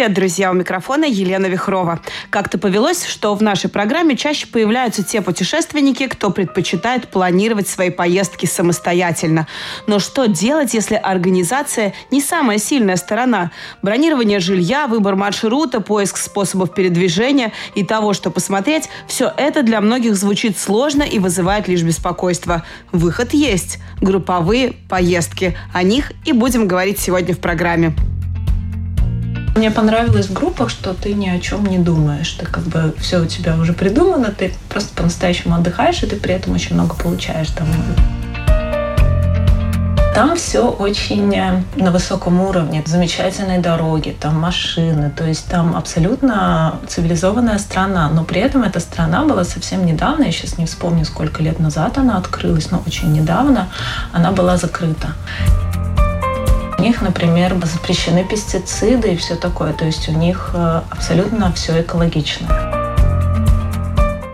Привет, друзья! У микрофона Елена Вихрова. Как-то повелось, что в нашей программе чаще появляются те путешественники, кто предпочитает планировать свои поездки самостоятельно. Но что делать, если организация не самая сильная сторона? Бронирование жилья, выбор маршрута, поиск способов передвижения и того, что посмотреть – все это для многих звучит сложно и вызывает лишь беспокойство. Выход есть – групповые поездки. О них и будем говорить сегодня в программе. Мне понравилось в группах, что ты ни о чем не думаешь. Ты как бы все у тебя уже придумано, ты просто по-настоящему отдыхаешь, и ты при этом очень много получаешь там. Там все очень э, на высоком уровне, замечательные дороги, там машины, то есть там абсолютно цивилизованная страна, но при этом эта страна была совсем недавно, я сейчас не вспомню, сколько лет назад она открылась, но очень недавно она была закрыта. У них, например, запрещены пестициды и все такое. То есть у них э, абсолютно все экологично.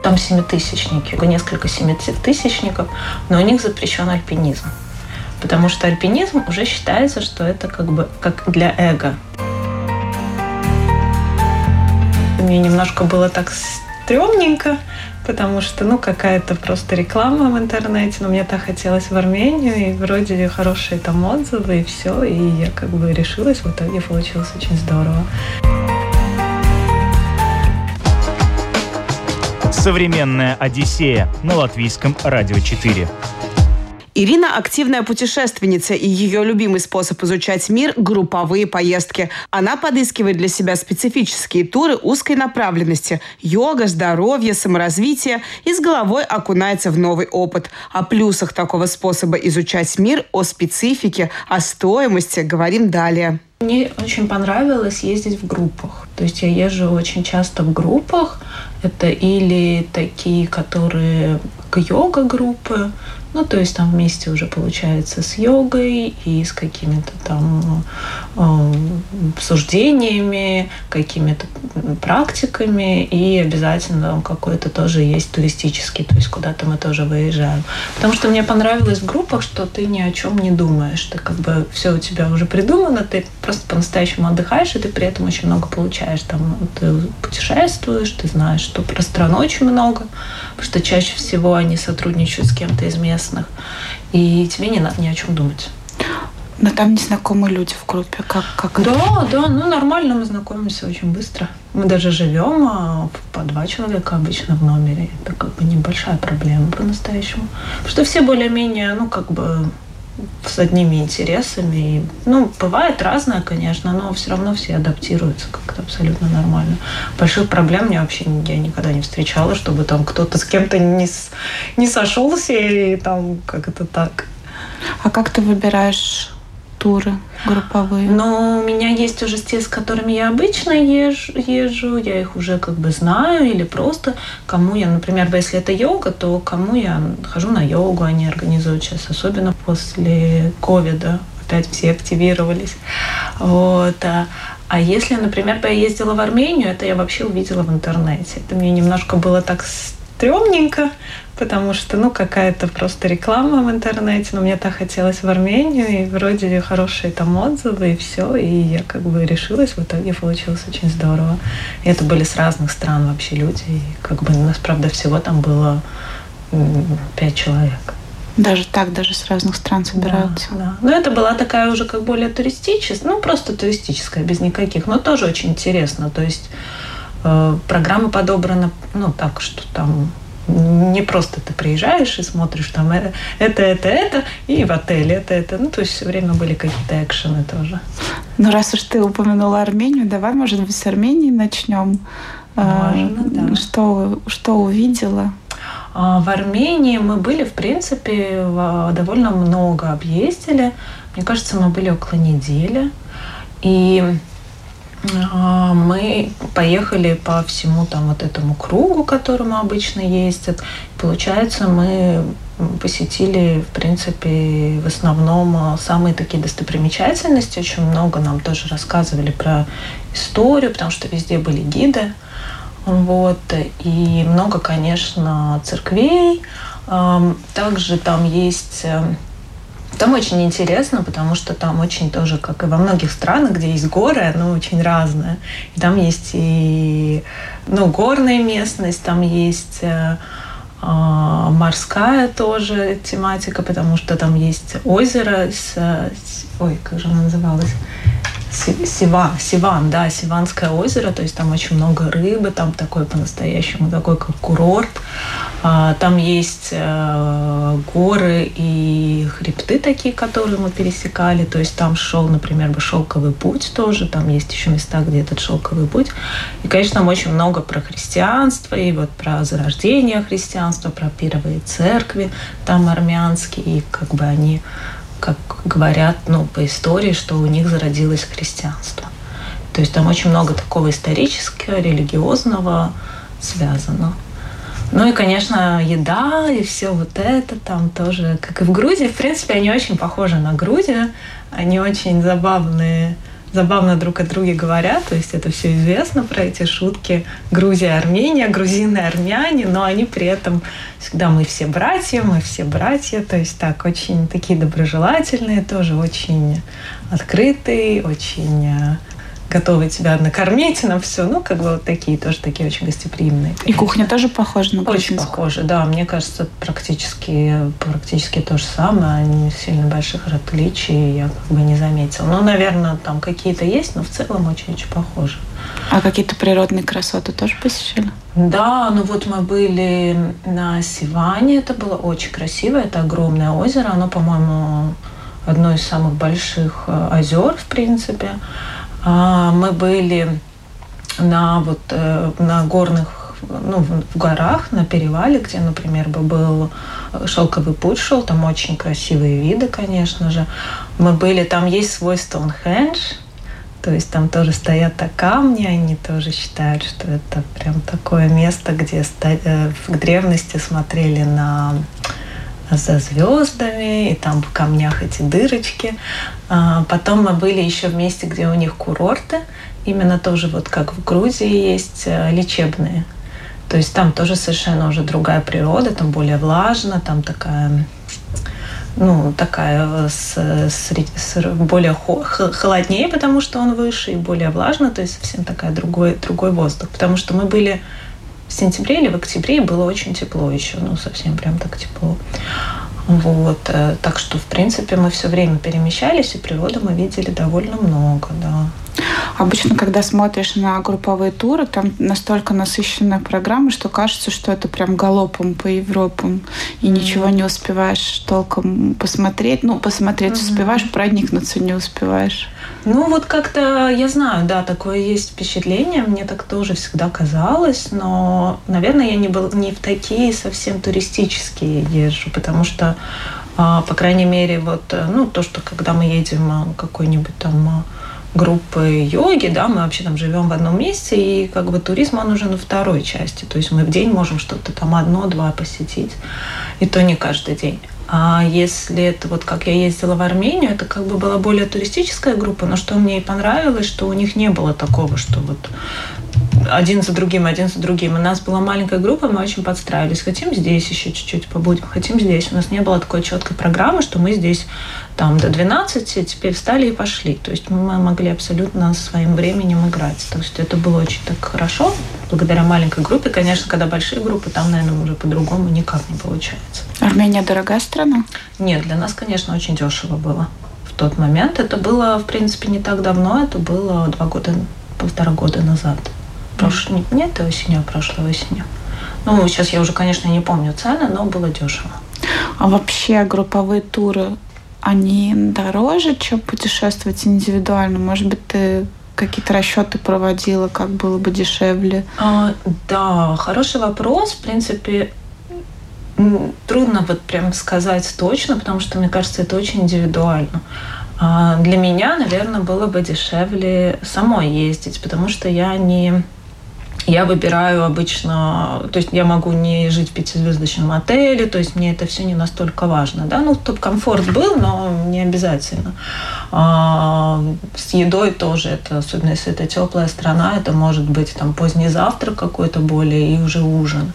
Там семитысячники, несколько семитысячников, но у них запрещен альпинизм. Потому что альпинизм уже считается, что это как бы как для эго. Мне немножко было так стрёмненько, потому что, ну, какая-то просто реклама в интернете, но мне так хотелось в Армению, и вроде хорошие там отзывы, и все, и я как бы решилась, в итоге получилось очень здорово. Современная Одиссея на латвийском радио 4. Ирина – активная путешественница, и ее любимый способ изучать мир – групповые поездки. Она подыскивает для себя специфические туры узкой направленности – йога, здоровье, саморазвитие и с головой окунается в новый опыт. О плюсах такого способа изучать мир, о специфике, о стоимости говорим далее. Мне очень понравилось ездить в группах. То есть я езжу очень часто в группах. Это или такие, которые йога-группы, ну, то есть там вместе уже получается с йогой и с какими-то там э, обсуждениями, какими-то практиками, и обязательно там какой-то тоже есть туристический, то есть куда-то мы тоже выезжаем. Потому что мне понравилось в группах, что ты ни о чем не думаешь, ты как бы все у тебя уже придумано, ты просто по-настоящему отдыхаешь, и ты при этом очень много получаешь. Там ты путешествуешь, ты знаешь, что про страну очень много, потому что чаще всего они сотрудничают с кем-то из мест местных, и тебе не надо ни о чем думать. Но там незнакомые люди в группе, как, как Да, это? да, ну нормально, мы знакомимся очень быстро. Мы даже живем а, по два человека обычно в номере. Это как бы небольшая проблема по-настоящему. Потому что все более-менее, ну, как бы с одними интересами. Ну, бывает разное, конечно, но все равно все адаптируются как-то абсолютно нормально. Больших проблем я вообще я никогда не встречала, чтобы там кто-то с кем-то не, не сошелся и там как это так. А как ты выбираешь туры групповые? Но у меня есть уже те, с которыми я обычно езжу, езжу, я их уже как бы знаю, или просто кому я, например, если это йога, то кому я хожу на йогу, они организуют сейчас, особенно после ковида, опять все активировались. Вот. А, а если, например, я ездила в Армению, это я вообще увидела в интернете. Это мне немножко было так стрёмненько, потому что, ну, какая-то просто реклама в интернете, но мне так хотелось в Армению, и вроде хорошие там отзывы, и все, и я как бы решилась, в итоге получилось очень здорово. И это были с разных стран вообще люди, и как бы у нас, правда, всего там было пять человек. Даже так, даже с разных стран собираются. Да, да. Но это была такая уже как более туристическая, ну просто туристическая, без никаких, но тоже очень интересно. То есть программа подобрана, ну так, что там не просто ты приезжаешь и смотришь там э, это, это, это, и в отеле это, это. Ну, то есть все время были какие-то экшены тоже. Ну, раз уж ты упомянула Армению, давай, может быть, с Армении начнем. А, Можно, да. Что, что увидела? А, в Армении мы были, в принципе, довольно много объездили. Мне кажется, мы были около недели. И а, мы поехали по всему там вот этому кругу, которому обычно ездят. Получается, мы посетили, в принципе, в основном а, самые такие достопримечательности. Очень много нам тоже рассказывали про историю, потому что везде были гиды. Вот. И много, конечно, церквей. Также там есть э, там очень интересно, потому что там очень тоже, как и во многих странах, где есть горы, оно очень разное. И там есть и ну, горная местность, там есть э, а, морская тоже тематика, потому что там есть озеро с, с ой, как же оно называлось? Сива, Сиван, да, Сиванское озеро, то есть там очень много рыбы, там такой по-настоящему такой как курорт. А, там есть э, горы и хребты такие, которые мы пересекали, то есть там шел, например, шелковый путь тоже, там есть еще места, где этот шелковый путь. И, конечно, там очень много про христианство и вот про зарождение христианства, про первые церкви там армянские, и как бы они как говорят ну, по истории, что у них зародилось христианство. То есть там очень много такого исторического, религиозного связано. Ну и, конечно, еда и все вот это там тоже, как и в Грузии. В принципе, они очень похожи на Грузию. Они очень забавные забавно друг о друге говорят, то есть это все известно про эти шутки. Грузия, Армения, грузины, армяне, но они при этом всегда мы все братья, мы все братья, то есть так, очень такие доброжелательные, тоже очень открытые, очень э, готовы тебя накормить на все. Ну, как бы вот такие тоже такие очень гостеприимные. И кухня тоже похожа на грузинскую? Очень похожа, да. Мне кажется, практически, практически то же самое. Не сильно больших отличий я как бы не заметила. Ну, наверное, там какие-то есть, но в целом очень-очень похоже. А какие-то природные красоты тоже посещали? Да, ну вот мы были на Сиване, это было очень красиво, это огромное озеро, оно, по-моему, одно из самых больших э, озер, в принципе. А, мы были на, вот, э, на горных ну, в горах, на перевале, где, например, бы был шелковый путь шел, там очень красивые виды, конечно же. Мы были, там есть свой Стоунхендж, то есть там тоже стоят камни, они тоже считают, что это прям такое место, где э, в древности смотрели на за звездами, и там в камнях эти дырочки. А, потом мы были еще в месте, где у них курорты, именно тоже вот как в Грузии есть э, лечебные. То есть там тоже совершенно уже другая природа, там более влажно, там такая ну, такая с, с, с более холоднее, потому что он выше, и более влажно, то есть совсем такая другой, другой воздух. Потому что мы были в сентябре или в октябре было очень тепло еще, ну, совсем прям так тепло. Вот. Э, так что, в принципе, мы все время перемещались, и природы мы видели довольно много, да. Обычно, когда смотришь на групповые туры, там настолько насыщенная программа, что кажется, что это прям галопом по Европам, и mm-hmm. ничего не успеваешь толком посмотреть. Ну, посмотреть mm-hmm. успеваешь, проникнуться не успеваешь. Ну, вот как-то, я знаю, да, такое есть впечатление, мне так тоже всегда казалось, но, наверное, я не, был, не в такие совсем туристические езжу, потому что, а, по крайней мере, вот, э, ну, то, что когда мы едем а, какой-нибудь там а, группы йоги, да, мы вообще там живем в одном месте, и как бы туризм, он уже на второй части, то есть мы в день можем что-то там одно-два посетить, и то не каждый день. А если это вот как я ездила в Армению, это как бы была более туристическая группа, но что мне и понравилось, что у них не было такого, что вот один за другим, один за другим. У нас была маленькая группа, мы очень подстраивались. Хотим здесь еще чуть-чуть побудем, хотим здесь. У нас не было такой четкой программы, что мы здесь там до 12, теперь встали и пошли. То есть мы могли абсолютно своим временем играть. То есть это было очень так хорошо, благодаря маленькой группе. Конечно, когда большие группы, там, наверное, уже по-другому никак не получается. Армения дорогая страна? Нет, для нас, конечно, очень дешево было в тот момент. Это было, в принципе, не так давно, это было два года, полтора года назад. Прош... Mm. Не этой осенью, прошлой осенью. Ну, сейчас я уже, конечно, не помню цены, но было дешево. А вообще групповые туры они дороже, чем путешествовать индивидуально? Может быть, ты какие-то расчеты проводила, как было бы дешевле? А, да, хороший вопрос. В принципе, трудно вот прям сказать точно, потому что, мне кажется, это очень индивидуально. А для меня, наверное, было бы дешевле самой ездить, потому что я не я выбираю обычно, то есть я могу не жить в пятизвездочном отеле, то есть мне это все не настолько важно, да, ну, чтобы комфорт был, но не обязательно. А, с едой тоже, это, особенно если это теплая страна, это может быть там поздний завтрак какой-то более и уже ужин.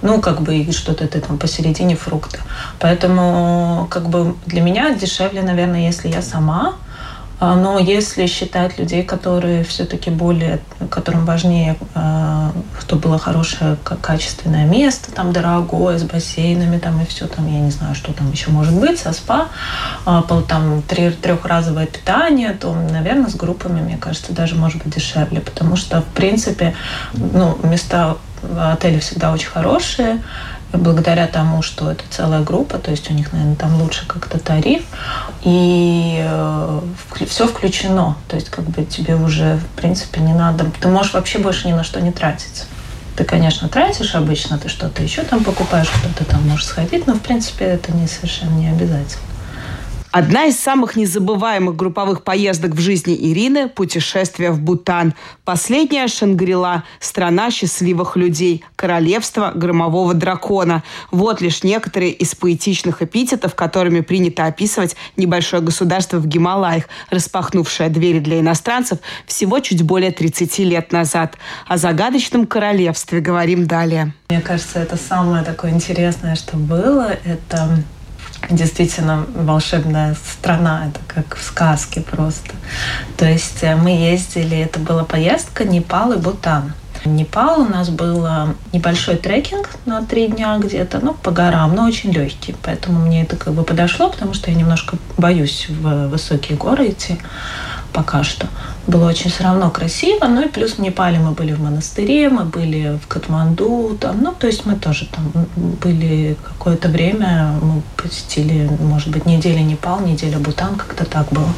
Ну, как бы и что-то ты там посередине фрукты. Поэтому, как бы для меня дешевле, наверное, если я сама, но если считать людей, которые все-таки более, которым важнее, а, чтобы было хорошее, качественное место, там дорогое, с бассейнами, там и все, там, я не знаю, что там еще может быть, со спа, а, там трехразовое питание, то, наверное, с группами, мне кажется, даже может быть дешевле, потому что, в принципе, ну, места в отеле всегда очень хорошие, благодаря тому, что это целая группа, то есть у них, наверное, там лучше как-то тариф, и э, все включено, то есть как бы тебе уже, в принципе, не надо, ты можешь вообще больше ни на что не тратить. Ты, конечно, тратишь обычно, ты что-то еще там покупаешь, кто-то там можешь сходить, но, в принципе, это не совершенно не обязательно. Одна из самых незабываемых групповых поездок в жизни Ирины – путешествие в Бутан. Последняя – Шангрила – страна счастливых людей, королевство громового дракона. Вот лишь некоторые из поэтичных эпитетов, которыми принято описывать небольшое государство в Гималаях, распахнувшее двери для иностранцев всего чуть более 30 лет назад. О загадочном королевстве говорим далее. Мне кажется, это самое такое интересное, что было. Это действительно волшебная страна, это как в сказке просто. То есть э, мы ездили, это была поездка Непал и Бутан. Непал у нас был небольшой трекинг на три дня где-то, ну, по горам, но очень легкий. Поэтому мне это как бы подошло, потому что я немножко боюсь в высокие горы идти пока что. Было очень все равно красиво. Ну и плюс в Непале мы были в монастыре, мы были в Катманду. Там, ну, то есть мы тоже там были какое-то время, мы посетили, может быть, неделя Непал, неделя Бутан, как-то так было.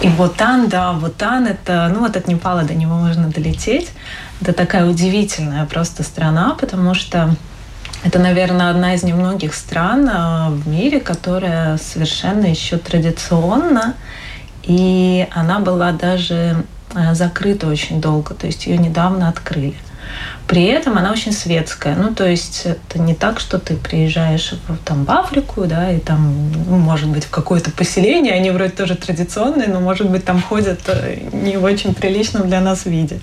И Бутан, да, Бутан это, ну вот от Непала до него можно долететь. Это такая удивительная просто страна, потому что это, наверное, одна из немногих стран а, в мире, которая совершенно еще традиционно и она была даже э, закрыта очень долго, то есть ее недавно открыли. При этом она очень светская. Ну, то есть это не так, что ты приезжаешь в, там, в Африку, да, и там, ну, может быть, в какое-то поселение, они вроде тоже традиционные, но, может быть, там ходят э, не в очень приличном для нас виде.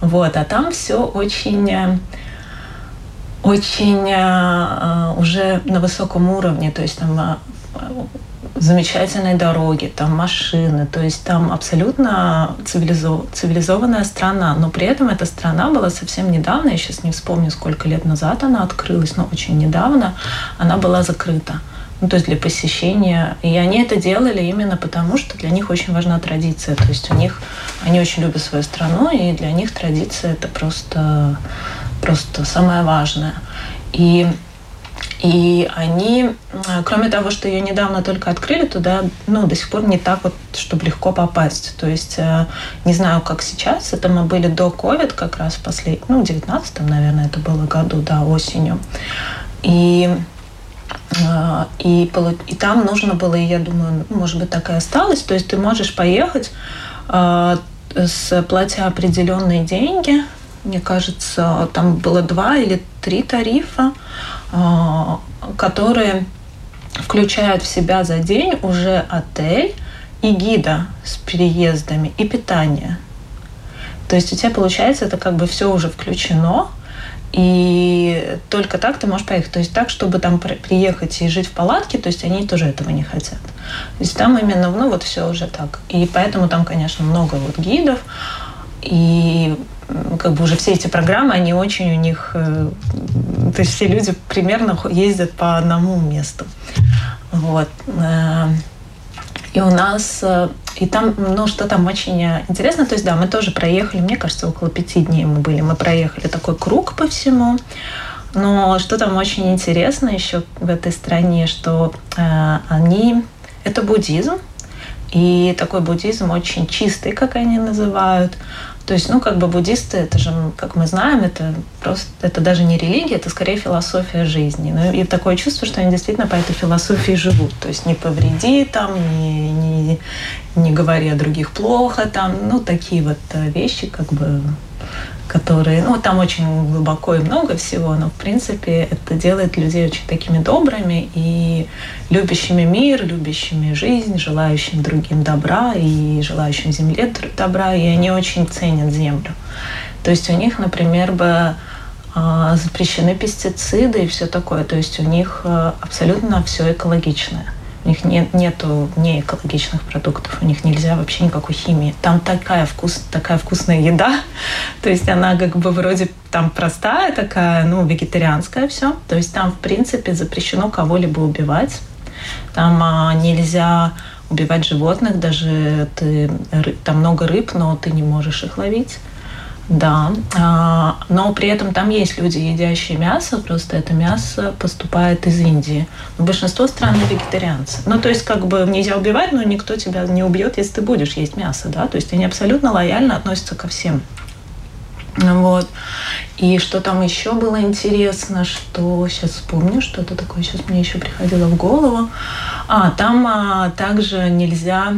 Вот, а там все очень э, очень уже на высоком уровне, то есть там замечательные дороги, там машины, то есть там абсолютно цивилизов... цивилизованная страна, но при этом эта страна была совсем недавно, я сейчас не вспомню, сколько лет назад она открылась, но очень недавно она была закрыта. Ну, то есть для посещения. И они это делали именно потому, что для них очень важна традиция. То есть у них, они очень любят свою страну, и для них традиция это просто, просто самое важное. И и они, кроме того, что ее недавно только открыли, туда ну, до сих пор не так вот, чтобы легко попасть. То есть э, не знаю, как сейчас. Это мы были до COVID как раз в последнем, ну, в 19 наверное, это было году, да, осенью. И э, и, и там нужно было, я думаю, может быть, так и осталось. То есть ты можешь поехать, э, с платя определенные деньги. Мне кажется, там было два или три тарифа. А, которые включают в себя за день уже отель и гида с переездами и питание. То есть у тебя получается это как бы все уже включено, и только так ты можешь поехать. То есть так, чтобы там приехать и жить в палатке, то есть они тоже этого не хотят. То есть там именно, ну вот все уже так. И поэтому там, конечно, много вот гидов, и как бы уже все эти программы, они очень у них, э, то есть все люди примерно ездят по одному месту. Вот. Э, и у нас, э, и там, ну, что там очень интересно, то есть, да, мы тоже проехали, мне кажется, около пяти дней мы были, мы проехали такой круг по всему, но что там очень интересно еще в этой стране, что э, они, это буддизм, и такой буддизм очень чистый, как они называют. То есть, ну, как бы буддисты, это же, как мы знаем, это просто, это даже не религия, это скорее философия жизни. Ну, и такое чувство, что они действительно по этой философии живут. То есть не повреди там, не, не, не говори о других плохо там, ну, такие вот э, вещи, как бы которые, ну, там очень глубоко и много всего, но, в принципе, это делает людей очень такими добрыми и любящими мир, любящими жизнь, желающими другим добра и желающим земле добра, и они очень ценят землю. То есть у них, например, бы а, запрещены пестициды и все такое. То есть у них э, абсолютно все экологичное. У них нет нету неэкологичных продуктов, у них нельзя вообще никакой химии. Там такая, вкус, такая вкусная еда, то есть она как бы вроде там простая такая, ну, вегетарианская все. То есть там, в принципе, запрещено кого-либо убивать. Там а, нельзя убивать животных, даже ты, там много рыб, но ты не можешь их ловить. Да, а, но при этом там есть люди, едящие мясо, просто это мясо поступает из Индии. Но большинство стран вегетарианцы. Ну, то есть, как бы нельзя убивать, но никто тебя не убьет, если ты будешь есть мясо, да, то есть они абсолютно лояльно относятся ко всем. Вот. И что там еще было интересно, что сейчас вспомню, что-то такое сейчас мне еще приходило в голову. А, там а, также нельзя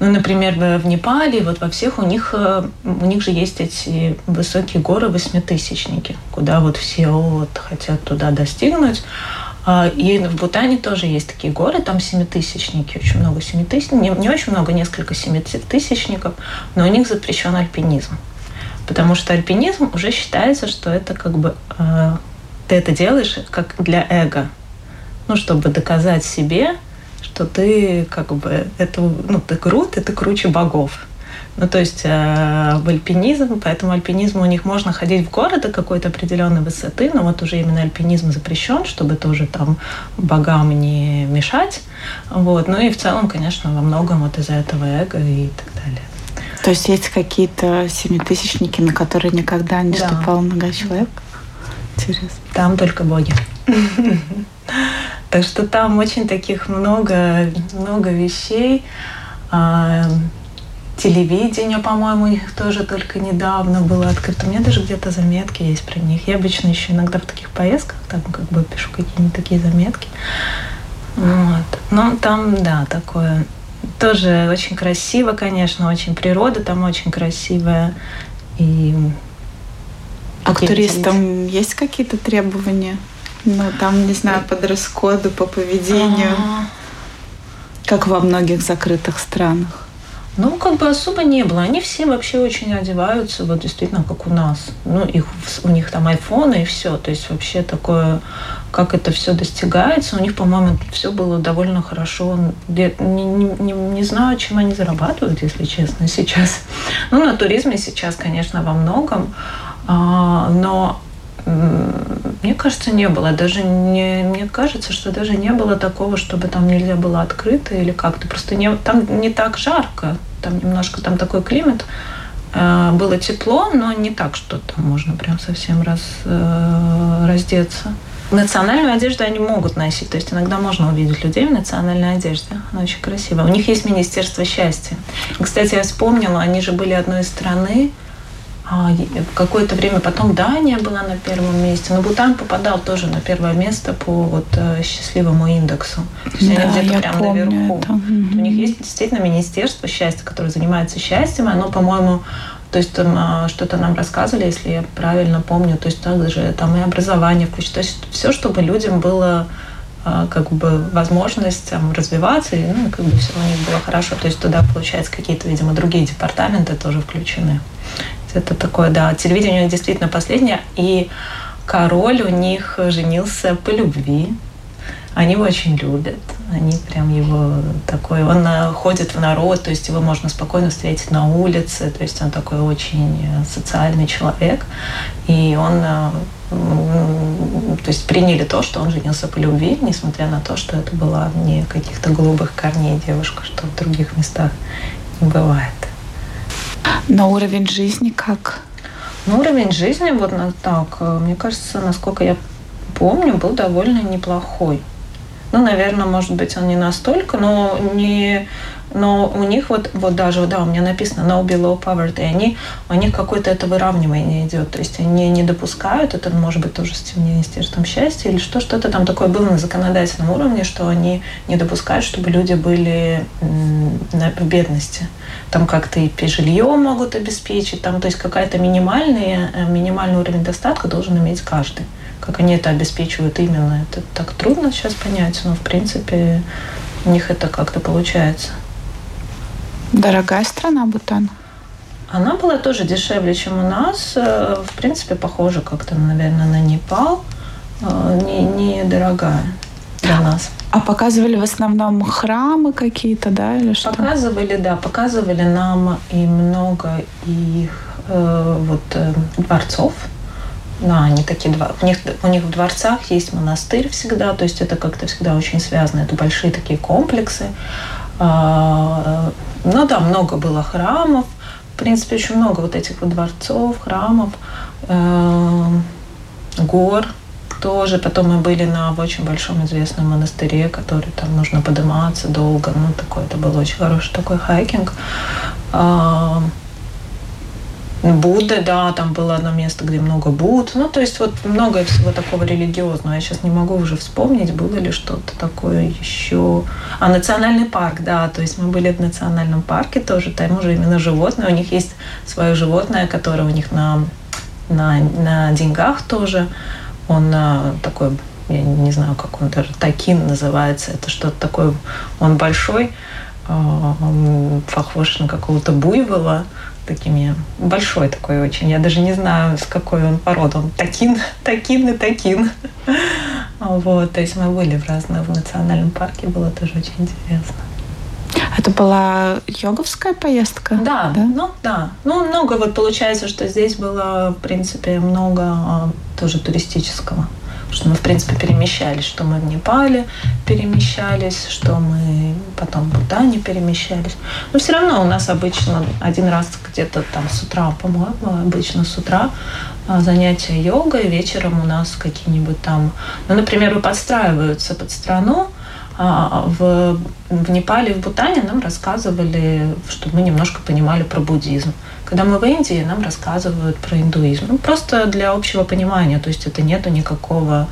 ну, например, в Непале, вот во всех у них, э, у них же есть эти высокие горы восьмитысячники, куда вот все вот хотят туда достигнуть. А, и в Бутане тоже есть такие горы, там семитысячники, очень много семитысячников, не, не очень много, несколько семитысячников, но у них запрещен альпинизм. Потому что альпинизм уже считается, что это как бы э, ты это делаешь как для эго. Ну, чтобы доказать себе, что ты как бы это, ну, ты крут, и ты круче богов. Ну, то есть э, в альпинизм, поэтому альпинизм у них можно ходить в горы до какой-то определенной высоты, но вот уже именно альпинизм запрещен, чтобы тоже там богам не мешать. Вот. Ну и в целом, конечно, во многом вот из-за этого эго и так далее. То есть есть какие-то семитысячники, на которые никогда не да. ступал нога человек? Интересно. Там только боги. Так что там очень таких много, много вещей. А, телевидение, по-моему, у них тоже только недавно было открыто. У меня даже где-то заметки есть про них. Я обычно еще иногда в таких поездках там как бы пишу какие-нибудь такие заметки. Вот. Но там, да, такое тоже очень красиво, конечно, очень природа там очень красивая. И а к туристам есть какие-то требования? Ну, там, не знаю, по дресс-коду, по поведению. А-а-а. Как во многих закрытых странах. Ну, как бы особо не было. Они все вообще очень одеваются, вот действительно, как у нас. Ну, их, у них там айфоны и все. То есть вообще такое, как это все достигается. У них, по-моему, все было довольно хорошо. Не, не, не, не знаю, чем они зарабатывают, если честно, сейчас. Ну, на туризме сейчас, конечно, во многом. А, но мне кажется, не было. Даже не, мне кажется, что даже не было такого, чтобы там нельзя было открыто или как-то. Просто не, там не так жарко. Там немножко там такой климат. Э, было тепло, но не так, что там можно прям совсем раз, э, раздеться. Национальную одежду они могут носить. То есть иногда можно увидеть людей в национальной одежде. Она очень красивая. У них есть Министерство счастья. Кстати, я вспомнила, они же были одной из страны, а, какое-то время потом Дания была на первом месте, но Бутан попадал тоже на первое место по вот э, счастливому индексу. То есть да, они где-то прямо наверху. Это. У них есть действительно Министерство счастья, которое занимается счастьем, оно, по-моему, то есть там а, что-то нам рассказывали, если я правильно помню, то есть также там и образование включено, то есть все, чтобы людям было а, как бы возможность там, развиваться, и ну, как бы все у них было хорошо. То есть туда, получается, какие-то, видимо, другие департаменты тоже включены. Это такое, да, телевидение у них действительно последнее. И король у них женился по любви. Они его очень любят. Они прям его такой... Он э, ходит в народ, то есть его можно спокойно встретить на улице. То есть он такой очень э, социальный человек. И он... Э, то есть приняли то, что он женился по любви, несмотря на то, что это была не каких-то голубых корней девушка, что в других местах не бывает. На уровень жизни как? На уровень жизни, вот так, э, мне кажется, насколько я помню, был довольно неплохой. Ну, наверное, может быть, он не настолько, но не но у них вот, вот даже, да, у меня написано no below poverty, они, у них какое-то это выравнивание идет, то есть они не допускают, это может быть тоже с Министерством счастья или что, что-то там такое было на законодательном уровне, что они не допускают, чтобы люди были на бедности. Там как-то и жилье могут обеспечить, там, то есть какая-то минимальный, э, минимальный уровень достатка должен иметь каждый. Как они это обеспечивают именно, это так трудно сейчас понять, но в принципе у них это как-то получается. Дорогая страна Бутан? Она была тоже дешевле, чем у нас. Э, в принципе, похоже как-то, наверное, на Непал. Э, не, дорогая для нас. А показывали в основном храмы какие-то, да, или что? Показывали, да, показывали нам и много их э, вот э, дворцов. Да, они такие два. У них, у них в дворцах есть монастырь всегда, то есть это как-то всегда очень связано. Это большие такие комплексы. А, ну да, много было храмов. В принципе, очень много вот этих вот дворцов, храмов, э, гор тоже. Потом мы были на очень большом известном монастыре, который там нужно подниматься долго. Ну, такой, это был очень хороший такой хайкинг. Э, Будды, да, там было одно место, где много Буд. Ну, то есть вот много всего такого религиозного. Я сейчас не могу уже вспомнить, было ли что-то такое еще. А, национальный парк, да, то есть мы были в национальном парке тоже, там уже именно животное. У них есть свое животное, которое у них на, на, на деньгах тоже. Он а, такой, я не знаю, как он даже, такин называется. Это что-то такое, он большой, а, похож на какого-то буйвола такими большой такой очень. Я даже не знаю, с какой он породы. Он такин, такин и такин. Вот, то есть мы были в разных в национальном парке, было тоже очень интересно. Это была йоговская поездка? Да, да, ну да. Ну, много вот получается, что здесь было, в принципе, много а, тоже туристического что мы, в принципе, перемещались, что мы в Непале перемещались, что мы потом в Бутане перемещались. Но все равно у нас обычно один раз где-то там с утра, по-моему, обычно с утра а, занятия йогой, вечером у нас какие-нибудь там, ну, например, подстраиваются под страну, в, в Непале и в Бутане нам рассказывали, чтобы мы немножко понимали про буддизм. Когда мы в Индии, нам рассказывают про индуизм. Ну, просто для общего понимания. То есть это нету никакого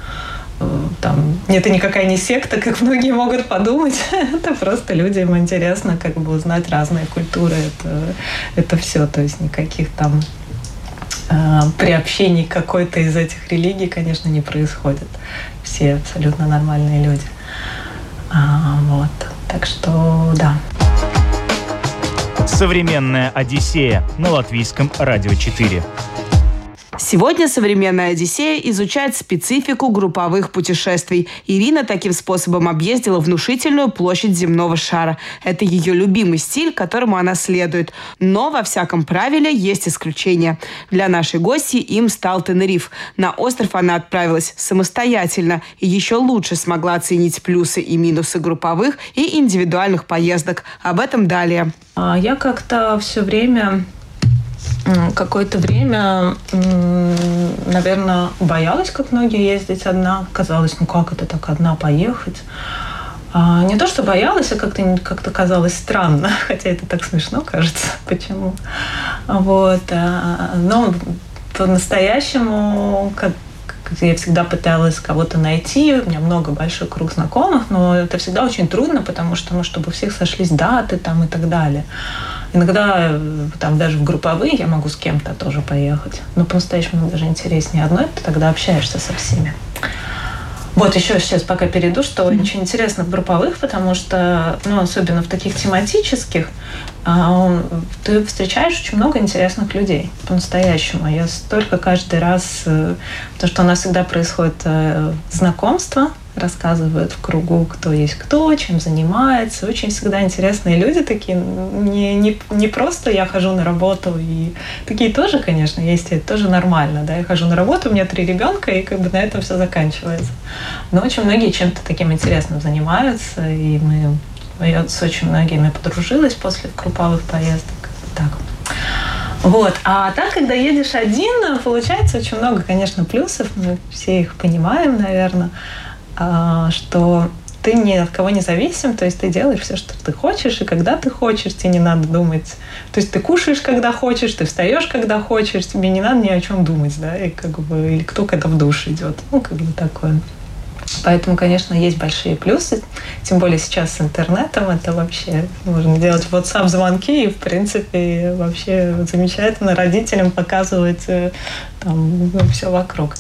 э, там это никакая не секта, как многие могут подумать. это просто людям интересно как бы узнать разные культуры. Это, это все. То есть никаких там э, приобщений какой-то из этих религий, конечно, не происходит. Все абсолютно нормальные люди. А, вот. Так что да. Современная Одиссея на латвийском радио 4. Сегодня современная Одиссея изучает специфику групповых путешествий. Ирина таким способом объездила внушительную площадь земного шара. Это ее любимый стиль, которому она следует. Но во всяком правиле есть исключения. Для нашей гости им стал Тенериф. На остров она отправилась самостоятельно и еще лучше смогла оценить плюсы и минусы групповых и индивидуальных поездок. Об этом далее. А я как-то все время какое-то время, наверное, боялась, как многие, ездить одна. Казалось, ну как это так одна поехать? А, не то, что боялась, а как-то как казалось странно, хотя это так смешно кажется. Почему? Вот. А, но по-настоящему, как я всегда пыталась кого-то найти, у меня много большой круг знакомых, но это всегда очень трудно, потому что, ну, чтобы у всех сошлись даты там и так далее. Иногда э, там даже в групповые я могу с кем-то тоже поехать. Но по-настоящему даже интереснее одной, ты тогда общаешься со всеми. Вот еще сейчас пока перейду, что очень интересно в групповых, потому что, ну, особенно в таких тематических, а, ты встречаешь очень много интересных людей по-настоящему. Я столько каждый раз, э, потому что у нас всегда происходит э, знакомство, рассказывают в кругу, кто есть кто, чем занимается. Очень всегда интересные люди такие. Не, не, не просто я хожу на работу, и такие тоже, конечно, есть, это тоже нормально. Да? Я хожу на работу, у меня три ребенка, и как бы на этом все заканчивается. Но очень многие чем-то таким интересным занимаются, и мы я с очень многими подружилась после групповых поездок. Так. Вот. А так, когда едешь один, получается очень много, конечно, плюсов. Мы все их понимаем, наверное. А, что ты ни от кого не зависим, то есть ты делаешь все, что ты хочешь, и когда ты хочешь, тебе не надо думать. То есть ты кушаешь, когда хочешь, ты встаешь, когда хочешь, тебе не надо ни о чем думать, да, и как бы, или кто когда в душ идет. Ну, как бы такое. Поэтому, конечно, есть большие плюсы. Тем более сейчас с интернетом это вообще можно делать WhatsApp-звонки и, в принципе, вообще замечательно родителям показывать э, там все вокруг.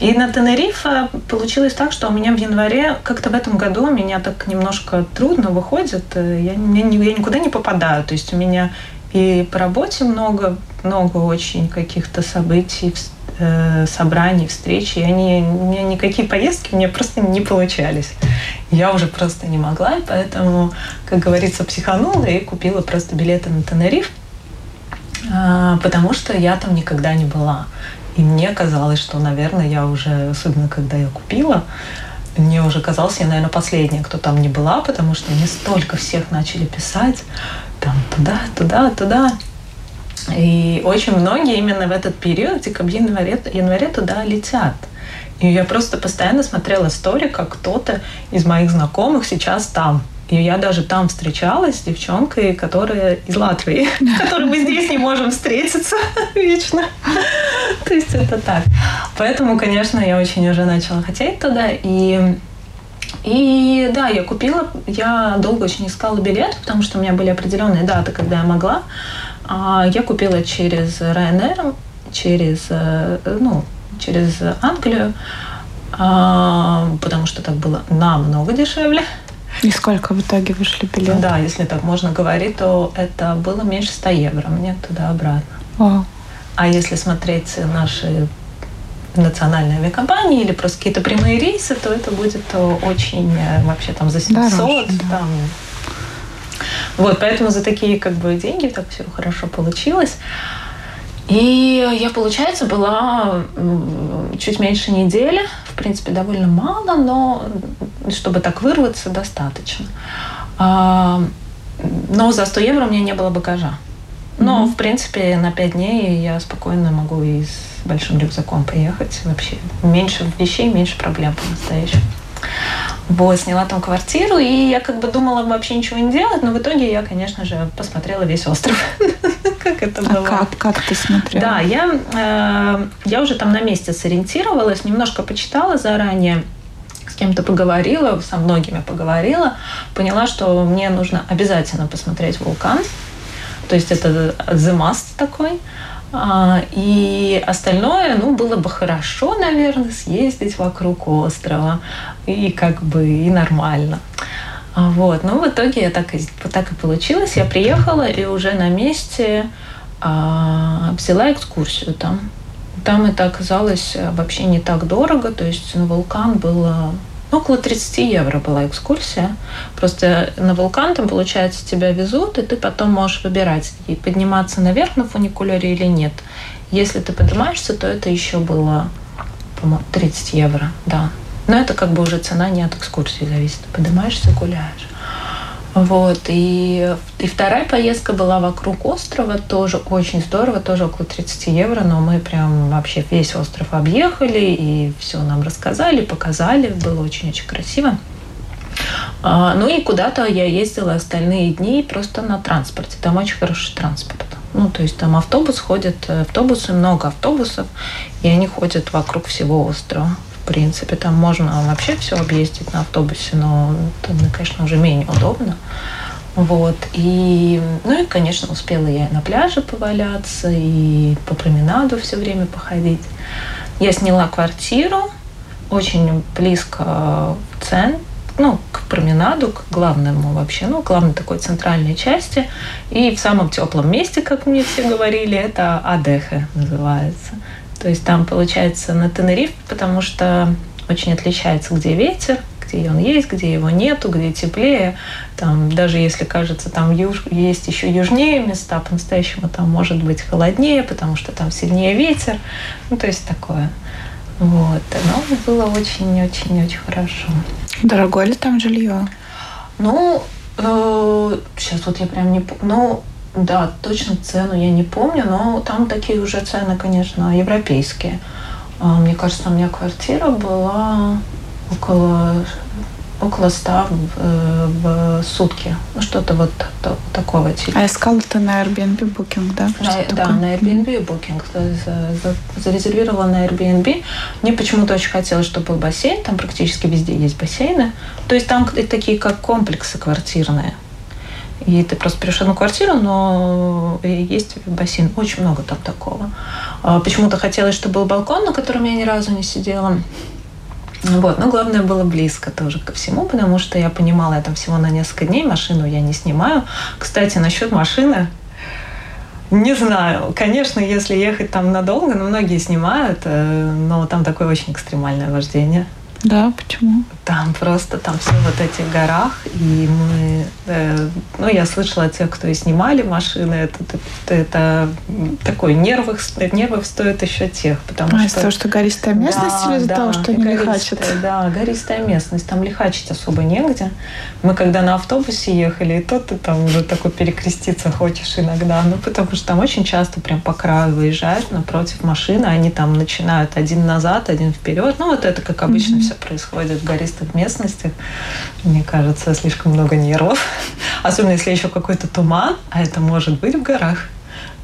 И на Тенерифе получилось так, что у меня в январе, как-то в этом году меня так немножко трудно выходит. Э, я, я, я никуда не попадаю. То есть у меня и по работе много, много очень каких-то событий, э, собраний, встреч, и они, у меня никакие поездки у меня просто не получались. Я уже просто не могла, и поэтому, как говорится, психанула и купила просто билеты на Тенериф, э, потому что я там никогда не была. И мне казалось, что, наверное, я уже, особенно когда я купила, мне уже казалось, я, наверное, последняя, кто там не была, потому что мне столько всех начали писать, туда, туда, туда. И очень многие именно в этот период, в декабре, январе, туда летят. И я просто постоянно смотрела истории, как кто-то из моих знакомых сейчас там. И я даже там встречалась с девчонкой, которая из Латвии, которой мы здесь не можем встретиться вечно. То есть это так. Поэтому, конечно, я очень уже начала хотеть туда. И и да, я купила, я долго очень искала билет, потому что у меня были определенные даты, когда я могла. А я купила через Ryanair, через, э, ну, через Англию, а, потому что так было намного дешевле. И сколько в итоге вышли билеты? Да, если так можно говорить, то это было меньше 100 евро мне туда-обратно. А если смотреть наши национальные авиакомпании или просто какие-то прямые рейсы, то это будет очень э, вообще там за 700, Дороже, да. там вот, поэтому за такие как бы деньги так все хорошо получилось. И я, получается, была чуть меньше недели. В принципе, довольно мало, но чтобы так вырваться, достаточно. А, но за 100 евро у меня не было багажа. Но, mm-hmm. в принципе, на 5 дней я спокойно могу и с большим рюкзаком поехать. Вообще меньше вещей, меньше проблем по-настоящему. Вот, сняла там квартиру, и я как бы думала вообще ничего не делать, но в итоге я, конечно же, посмотрела весь остров. Как это а было. как? Как ты смотрела? Да, я, э, я уже там на месте сориентировалась, немножко почитала заранее, с кем-то поговорила, со многими поговорила, поняла, что мне нужно обязательно посмотреть вулкан. То есть это the must такой. А, и остальное, ну, было бы хорошо, наверное, съездить вокруг острова. И как бы и нормально. А, вот. Но в итоге я так и, так и получилось. Я приехала и уже на месте а, взяла экскурсию там. Там это оказалось вообще не так дорого. То есть на вулкан было около 30 евро была экскурсия. Просто на вулкан там, получается, тебя везут, и ты потом можешь выбирать, и подниматься наверх на фуникулере или нет. Если ты поднимаешься, то это еще было, по-моему, 30 евро, да. Но это как бы уже цена не от экскурсии зависит. Поднимаешься, гуляешь. Вот. И, и вторая поездка была вокруг острова, тоже очень здорово, тоже около 30 евро, но мы прям вообще весь остров объехали и все нам рассказали, показали, было очень-очень красиво. А, ну и куда-то я ездила остальные дни просто на транспорте. Там очень хороший транспорт. Ну, то есть там автобус ходит, автобусы, много автобусов, и они ходят вокруг всего острова в принципе. Там можно вообще все объездить на автобусе, но там, конечно, уже менее удобно. Вот. И, ну и, конечно, успела я на пляже поваляться и по променаду все время походить. Я сняла квартиру очень близко в центр, ну, к променаду, к главному вообще, ну, главной такой центральной части. И в самом теплом месте, как мне все говорили, это Адехе называется. То есть там получается на Тенерифе, потому что очень отличается, где ветер, где он есть, где его нету, где теплее. Там, даже если кажется, там юж, есть еще южнее места, по-настоящему там может быть холоднее, потому что там сильнее ветер. Ну, то есть такое. Вот. Но было очень-очень-очень хорошо. Дорогое ли там жилье? Ну, э, сейчас вот я прям не. Ну, да, точно цену я не помню, но там такие уже цены, конечно, европейские. А, мне кажется, у меня квартира была около около 100 в, э, в сутки. Ну, что-то вот то, такого типа. А искал ты на Airbnb Booking, да? На, да, такое? на Airbnb Booking. Зарезервировала на Airbnb. Мне почему-то очень хотелось, чтобы был бассейн. Там практически везде есть бассейны. То есть там такие как комплексы квартирные. И ты просто пришел одну квартиру, но есть бассейн. Очень много там такого. А почему-то хотелось, чтобы был балкон, на котором я ни разу не сидела. Вот. Но главное было близко тоже ко всему, потому что я понимала, я там всего на несколько дней машину я не снимаю. Кстати, насчет машины, не знаю. Конечно, если ехать там надолго, но многие снимают, э, но там такое очень экстремальное вождение. Да, почему? Там просто, там все вот эти горах, и мы, э, ну, я слышала от тех, кто и снимали машины, это, это, это такой нервов, нервов стоит еще тех, потому а, что... из-за того, что гористая местность да, или из-за да, того, что они лихачат? Да, гористая местность, там лихачить особо негде. Мы когда на автобусе ехали, и то ты там уже такой перекреститься хочешь иногда, ну, потому что там очень часто прям по краю выезжаешь напротив машины, они там начинают один назад, один вперед, ну, вот это, как обычно, mm-hmm. все происходит в гористых местностях. Мне кажется, слишком много нервов. Особенно если еще какой-то туман, а это может быть в горах.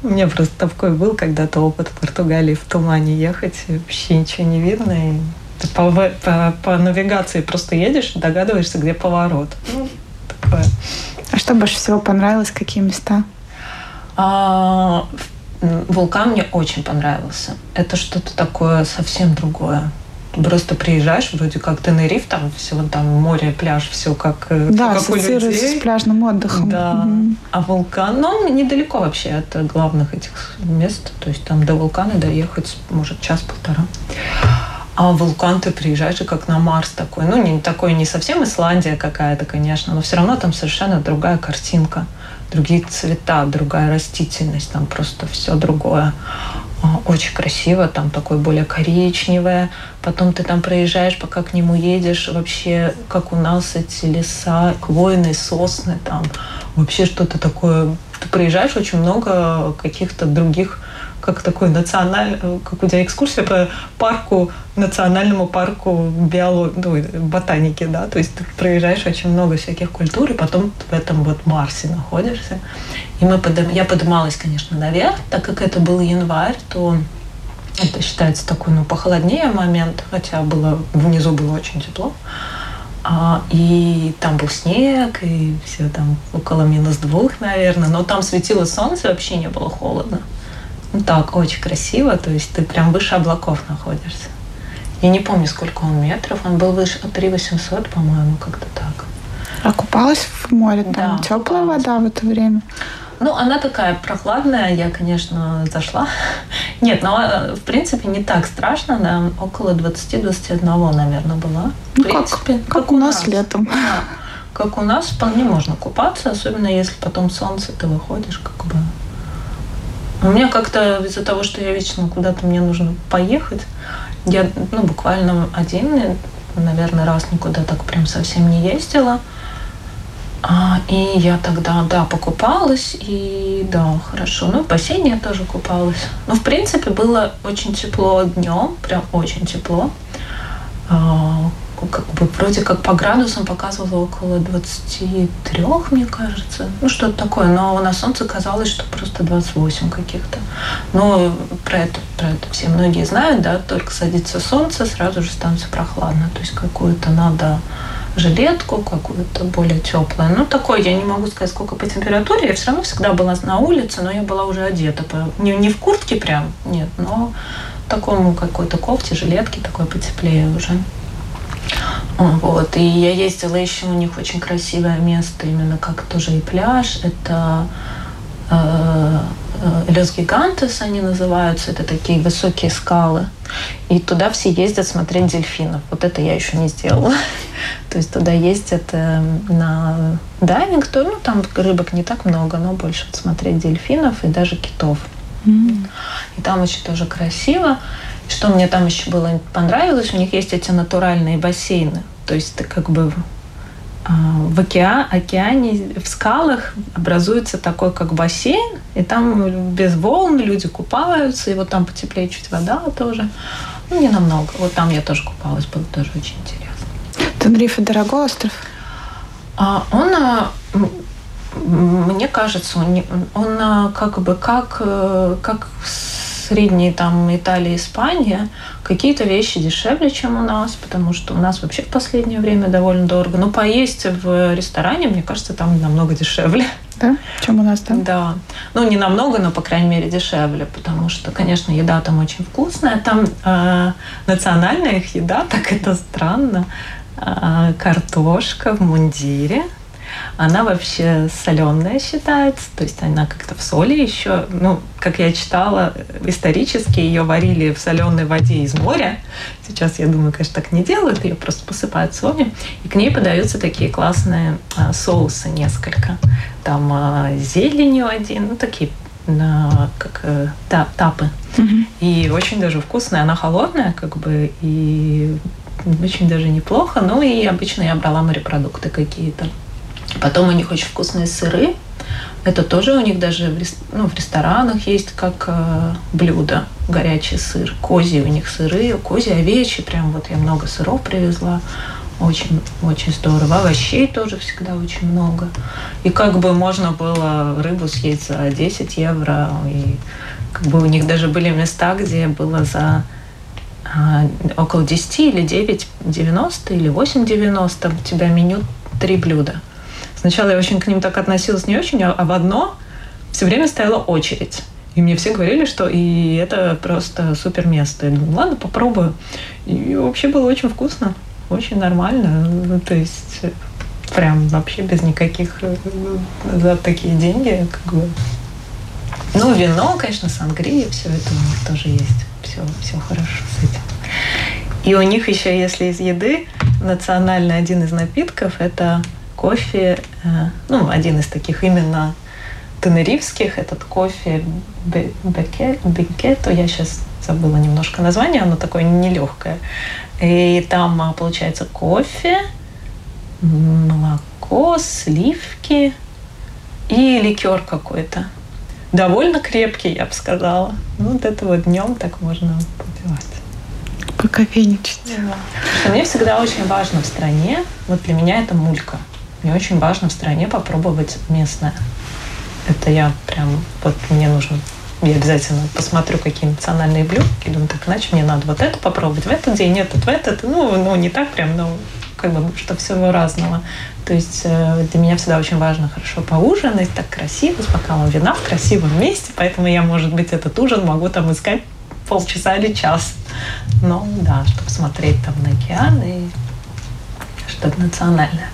У меня просто такой был когда-то опыт в Португалии в тумане ехать, вообще ничего не видно. И ты по, по, по навигации просто едешь, догадываешься, где поворот. Ну, такое. А что больше всего понравилось? Какие места? А, вулкан мне очень понравился. Это что-то такое совсем другое просто приезжаешь, вроде как Тенериф, там все там море, пляж, все как, э, да, как у людей. с пляжным отдыхом. Да. Угу. А вулкан, ну, недалеко вообще от главных этих мест. То есть там до вулкана доехать, может, час-полтора. А вулкан ты приезжаешь и как на Марс такой. Ну, не такой, не совсем Исландия какая-то, конечно, но все равно там совершенно другая картинка. Другие цвета, другая растительность, там просто все другое. А, очень красиво, там такое более коричневое. Потом ты там проезжаешь, пока к нему едешь, вообще, как у нас эти леса, хвойные сосны, там вообще что-то такое. Ты проезжаешь очень много каких-то других как такой национальный, как у тебя экскурсия по парку, национальному парку биологии, ну, ботаники, да, то есть ты проезжаешь очень много всяких культур, и потом в этом вот Марсе находишься. И мы подым... я поднималась, конечно, наверх, так как это был январь, то это считается такой, ну, похолоднее момент, хотя было, внизу было очень тепло. А, и там был снег, и все там около минус двух, наверное. Но там светило солнце, вообще не было холодно. Ну так, очень красиво, то есть ты прям выше облаков находишься. Я не помню, сколько он метров, он был выше 3 800, по-моему, как-то так. А купалась в море? Там да, теплая купалась. вода в это время? Ну, она такая прохладная, я, конечно, зашла. Нет, но э, в принципе не так страшно, она около 20-21, наверное, была. Ну, принципе, как, как, как у нас, нас летом. Да. Как у нас вполне можно купаться, особенно если потом солнце, ты выходишь, как бы у меня как-то из-за того, что я вечно куда-то мне нужно поехать, я ну, буквально один, наверное, раз никуда так прям совсем не ездила. А, и я тогда, да, покупалась, и да, хорошо. Ну, в бассейне я тоже купалась. Ну, в принципе, было очень тепло днем, прям очень тепло. А, как бы вроде как по градусам показывало около 23, мне кажется. Ну, что-то такое. Но на солнце казалось, что просто 28 каких-то. Но про это, про это все многие знают, да, только садится солнце, сразу же становится прохладно. То есть какую-то надо жилетку какую-то более теплую. Ну, такой, я не могу сказать, сколько по температуре. Я все равно всегда была на улице, но я была уже одета. Не, не в куртке прям, нет, но такому какой-то кофте, жилетке такой потеплее уже. Вот. И я ездила еще, у них очень красивое место, именно как тоже и пляж. Это э, э, Лес Гигантес они называются, это такие высокие скалы. И туда все ездят смотреть дельфинов. Вот это я еще не сделала. То есть туда ездят э, на дайвинг, то ну, там рыбок не так много, но больше смотреть дельфинов и даже китов. Mm-hmm. И там очень тоже красиво. Что мне там еще было понравилось, у них есть эти натуральные бассейны. То есть ты как бы а, в океа, океане, в скалах образуется такой как бассейн, и там без волн люди купаются, и вот там потеплее чуть вода тоже. Ну, не намного. Вот там я тоже купалась, было тоже очень интересно. Тенрифе дорогой остров? А, он, а, мне кажется, он, он а, как бы как, э, как средние там Италия, Испания, какие-то вещи дешевле, чем у нас, потому что у нас вообще в последнее время довольно дорого. Но поесть в ресторане, мне кажется, там намного дешевле. Да? Чем у нас там? Да. Ну, не намного, но, по крайней мере, дешевле, потому что, конечно, еда там очень вкусная. Там э, национальная их еда, так это странно. Э, картошка в мундире – она вообще соленая считается, то есть она как-то в соли еще, ну, как я читала, исторически ее варили в соленой воде из моря. Сейчас, я думаю, конечно, так не делают, ее просто посыпают солью. И к ней подаются такие классные а, соусы несколько. Там а, зеленью один, ну, такие на как э, та, тапы. Mm-hmm. И очень даже вкусная. Она холодная, как бы, и очень даже неплохо. Ну и обычно я брала морепродукты какие-то. Потом у них очень вкусные сыры. Это тоже у них даже в, ну, в ресторанах есть как э, блюдо горячий сыр. Козьи у них сыры, козьи, овечьи. Прям вот я много сыров привезла. Очень, очень здорово. Овощей тоже всегда очень много. И как бы можно было рыбу съесть за 10 евро. И как бы у них даже были места, где было за а, около 10 или 9,90 или 8,90 у тебя меню три блюда. Сначала я очень к ним так относилась не очень, а в одно все время стояла очередь. И мне все говорили, что и это просто супер место. Я думаю, ладно, попробую. И вообще было очень вкусно, очень нормально. Ну, то есть прям вообще без никаких э, за такие деньги. Как бы. Ну, вино, конечно, сангрия, все это у них тоже есть. Все, все хорошо с этим. И у них еще, если из еды, национальный один из напитков – это кофе, э, ну, один из таких именно тенерифских, этот кофе бекето, я сейчас забыла немножко название, оно такое нелегкое. И там а, получается кофе, молоко, сливки и ликер какой-то. Довольно крепкий, я бы сказала. Ну, вот это вот днем так можно попивать. Покофейничать. Да. мне всегда очень важно в стране, вот для меня это мулька – мне очень важно в стране попробовать местное. Это я прям, вот мне нужно я обязательно посмотрю, какие национальные блюда, и думаю, так иначе мне надо вот это попробовать в этот день, этот в этот. Ну, ну не так прям, но как бы, что всего разного. То есть э, для меня всегда очень важно хорошо поужинать, так красиво, с бокалом вина в красивом месте, поэтому я, может быть, этот ужин могу там искать полчаса или час. Но да, чтобы смотреть там на океан и что-то национальное.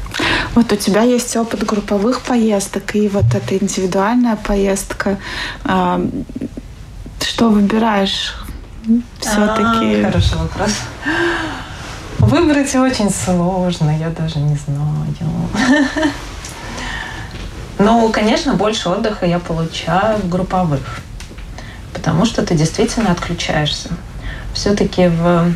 Вот у тебя есть опыт групповых поездок и вот эта индивидуальная поездка. А, что выбираешь все-таки? А, хороший вопрос. Выбрать очень сложно, я даже не знаю. Ну, конечно, больше отдыха я получаю в групповых, потому что ты действительно отключаешься. Все-таки в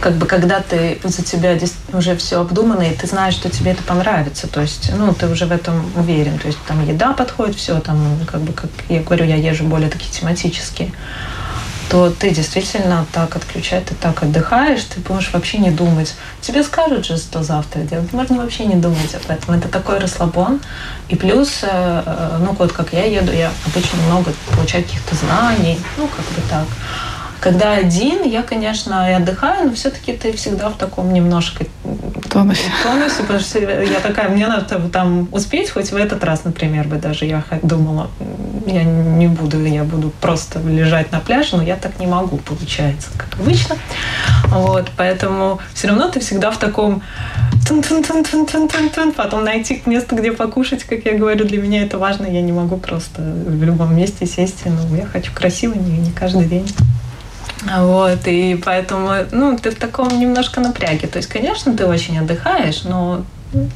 как бы когда ты за тебя уже все обдумано, и ты знаешь, что тебе это понравится, то есть, ну, ты уже в этом уверен, то есть там еда подходит, все там, как бы, как я говорю, я езжу более такие тематические, то ты действительно так отключаешь, ты так отдыхаешь, ты можешь вообще не думать. Тебе скажут же, что завтра делать, можно вообще не думать об этом. Это такой расслабон. И плюс, э, э, ну вот как я еду, я обычно много получаю каких-то знаний, ну как бы так. Когда один, я, конечно, и отдыхаю, но все-таки ты всегда в таком немножко тонусе. тонусе, потому что я такая, мне надо там успеть хоть в этот раз, например, бы даже я думала, я не буду, я буду просто лежать на пляже, но я так не могу, получается, как обычно. Вот, поэтому все равно ты всегда в таком потом найти место, где покушать, как я говорю, для меня это важно, я не могу просто в любом месте сесть, ну, я хочу красиво, не, не каждый день. Вот, и поэтому, ну, ты в таком немножко напряге. То есть, конечно, ты очень отдыхаешь, но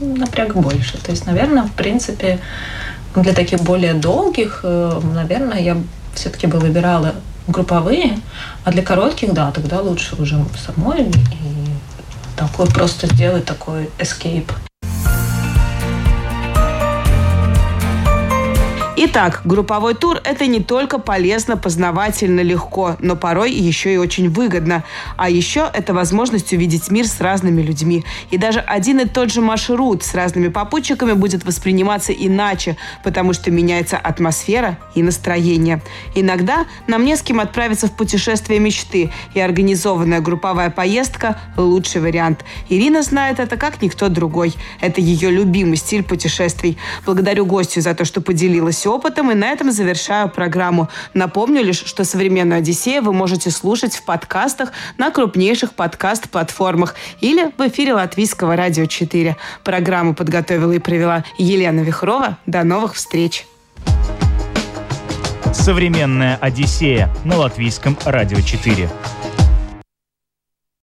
напряг больше. То есть, наверное, в принципе, для таких более долгих, э, наверное, я все-таки бы выбирала групповые, а для коротких, да, тогда лучше уже самой и такой просто сделать такой escape. Итак, групповой тур – это не только полезно, познавательно, легко, но порой еще и очень выгодно. А еще это возможность увидеть мир с разными людьми. И даже один и тот же маршрут с разными попутчиками будет восприниматься иначе, потому что меняется атмосфера и настроение. Иногда нам не с кем отправиться в путешествие мечты, и организованная групповая поездка – лучший вариант. Ирина знает это как никто другой. Это ее любимый стиль путешествий. Благодарю гостю за то, что поделилась опытом, и на этом завершаю программу. Напомню лишь, что «Современную Одиссею» вы можете слушать в подкастах на крупнейших подкаст-платформах или в эфире Латвийского радио 4. Программу подготовила и провела Елена Вихрова. До новых встреч! «Современная Одиссея» на Латвийском радио 4.